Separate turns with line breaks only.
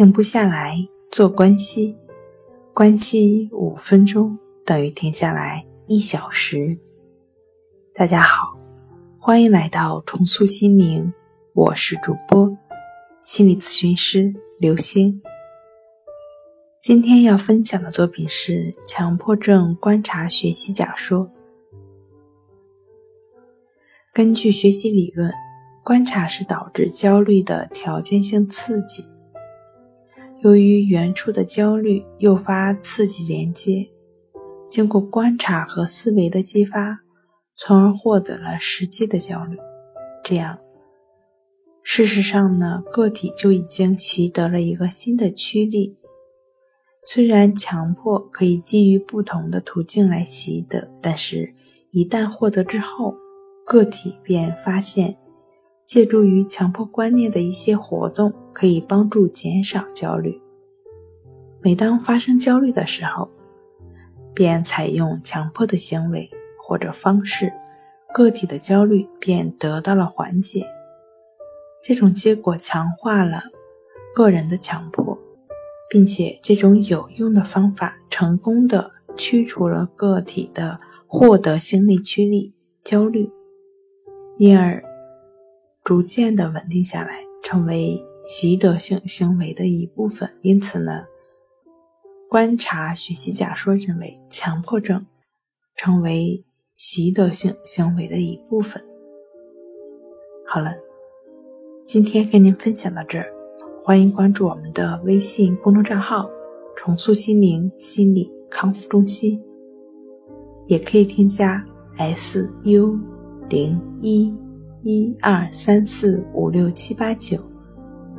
停不下来做关系，关系五分钟等于停下来一小时。大家好，欢迎来到重塑心灵，我是主播心理咨询师刘星。今天要分享的作品是强迫症观察学习假说。根据学习理论，观察是导致焦虑的条件性刺激。由于原初的焦虑诱发刺激连接，经过观察和思维的激发，从而获得了实际的焦虑。这样，事实上呢，个体就已经习得了一个新的驱力。虽然强迫可以基于不同的途径来习得，但是，一旦获得之后，个体便发现。借助于强迫观念的一些活动，可以帮助减少焦虑。每当发生焦虑的时候，便采用强迫的行为或者方式，个体的焦虑便得到了缓解。这种结果强化了个人的强迫，并且这种有用的方法成功的驱除了个体的获得心理驱力焦虑，因而。逐渐的稳定下来，成为习得性行为的一部分。因此呢，观察学习假说认为，强迫症成为习得性行为的一部分。好了，今天跟您分享到这儿，欢迎关注我们的微信公众账号“重塑心灵心理康复中心”，也可以添加 “s u 零一”。一二三四五六七八九，